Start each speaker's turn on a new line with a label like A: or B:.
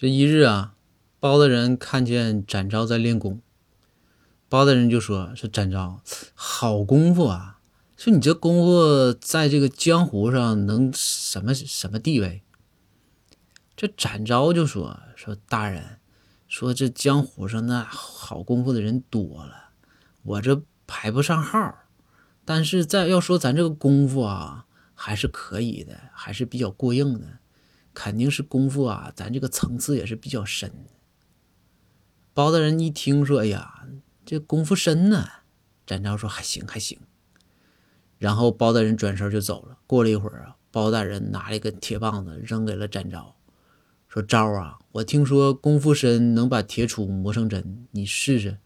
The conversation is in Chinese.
A: 这一日啊，包大人看见展昭在练功，包大人就说：“说展昭，好功夫啊！说你这功夫在这个江湖上能什么什么地位？”这展昭就说：“说大人，说这江湖上那好功夫的人多了，我这排不上号。但是在要说咱这个功夫啊，还是可以的，还是比较过硬的。”肯定是功夫啊，咱这个层次也是比较深。包大人一听说，哎呀，这功夫深呢。展昭说还行还行。然后包大人转身就走了。过了一会儿啊，包大人拿了一根铁棒子扔给了展昭，说：“昭啊，我听说功夫深能把铁杵磨成针，你试试。”